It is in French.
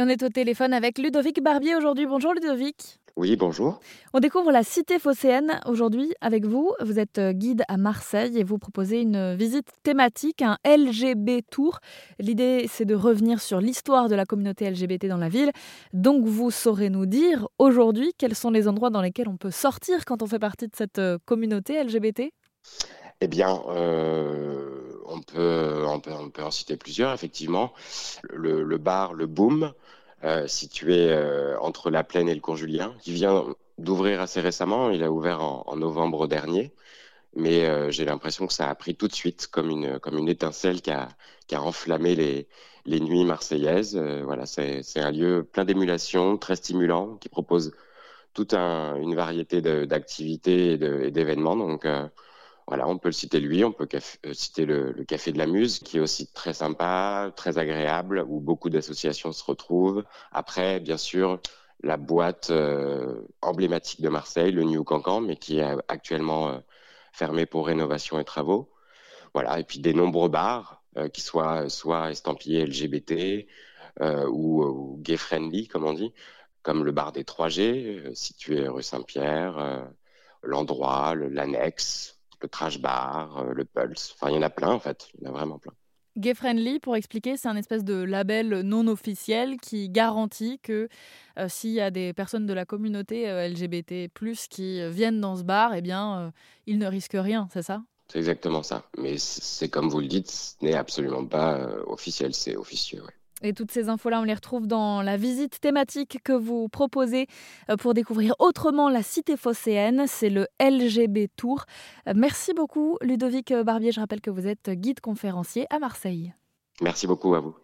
Et on est au téléphone avec Ludovic Barbier aujourd'hui. Bonjour Ludovic. Oui, bonjour. On découvre la cité phocéenne aujourd'hui avec vous. Vous êtes euh, guide à Marseille et vous proposez une visite thématique, un LGB Tour. L'idée, c'est de revenir sur l'histoire de la communauté LGBT dans la ville. Donc, vous saurez nous dire aujourd'hui quels sont les endroits dans lesquels on peut sortir quand on fait partie de cette euh, communauté LGBT Eh bien, euh, on, peut, on, peut, on, peut, en citer plusieurs, effectivement. Le, bar, le Boom, euh, situé euh, entre la Plaine et le Cours Julien, qui vient d'ouvrir assez récemment. Il a ouvert en, novembre dernier, mais euh, j'ai l'impression que ça a pris tout de suite comme une, comme une étincelle qui a, qui a enflammé les, les nuits marseillaises. Voilà, c'est un lieu plein d'émulation, très stimulant, qui propose toute un, une variété d'activités et d'événements. Donc voilà, on peut le citer lui, on peut euh, citer le, Café de la Muse, qui est aussi très sympa, très agréable, où beaucoup d'associations se retrouvent. Après, bien sûr, la boîte euh, emblématique de Marseille, le New Cancan, mais qui est actuellement euh, fermé pour rénovation et travaux. Voilà, et puis des nombreux bars, euh, qui soient soit estampillés LGBT ou, ou, gay friendly, comme on dit, comme le bar des 3G, situé rue Saint-Pierre, l'endroit, l'annexe, le trash bar, euh, le pulse. Enfin, il y en a plein en fait. Il y en a vraiment plein. Gay Friendly, pour expliquer, c'est un espèce de label non officiel qui garantit que euh, s'il y a des personnes de la communauté euh, LGBT+, qui viennent dans ce bar, eh bien, euh, ils ne risquent rien, c'est ça? C'est exactement ça. Mais c'est comme vous le dites, ce n'est absolument pas euh, officiel, c'est officieux, ouais. Et toutes ces infos-là, on les retrouve dans la visite thématique que vous proposez euh, pour découvrir autrement la cité phocéenne. C'est le LGB Tour. Euh, merci beaucoup, Ludovic Barbier. Je rappelle que vous êtes guide conférencier à Marseille. Merci beaucoup à vous.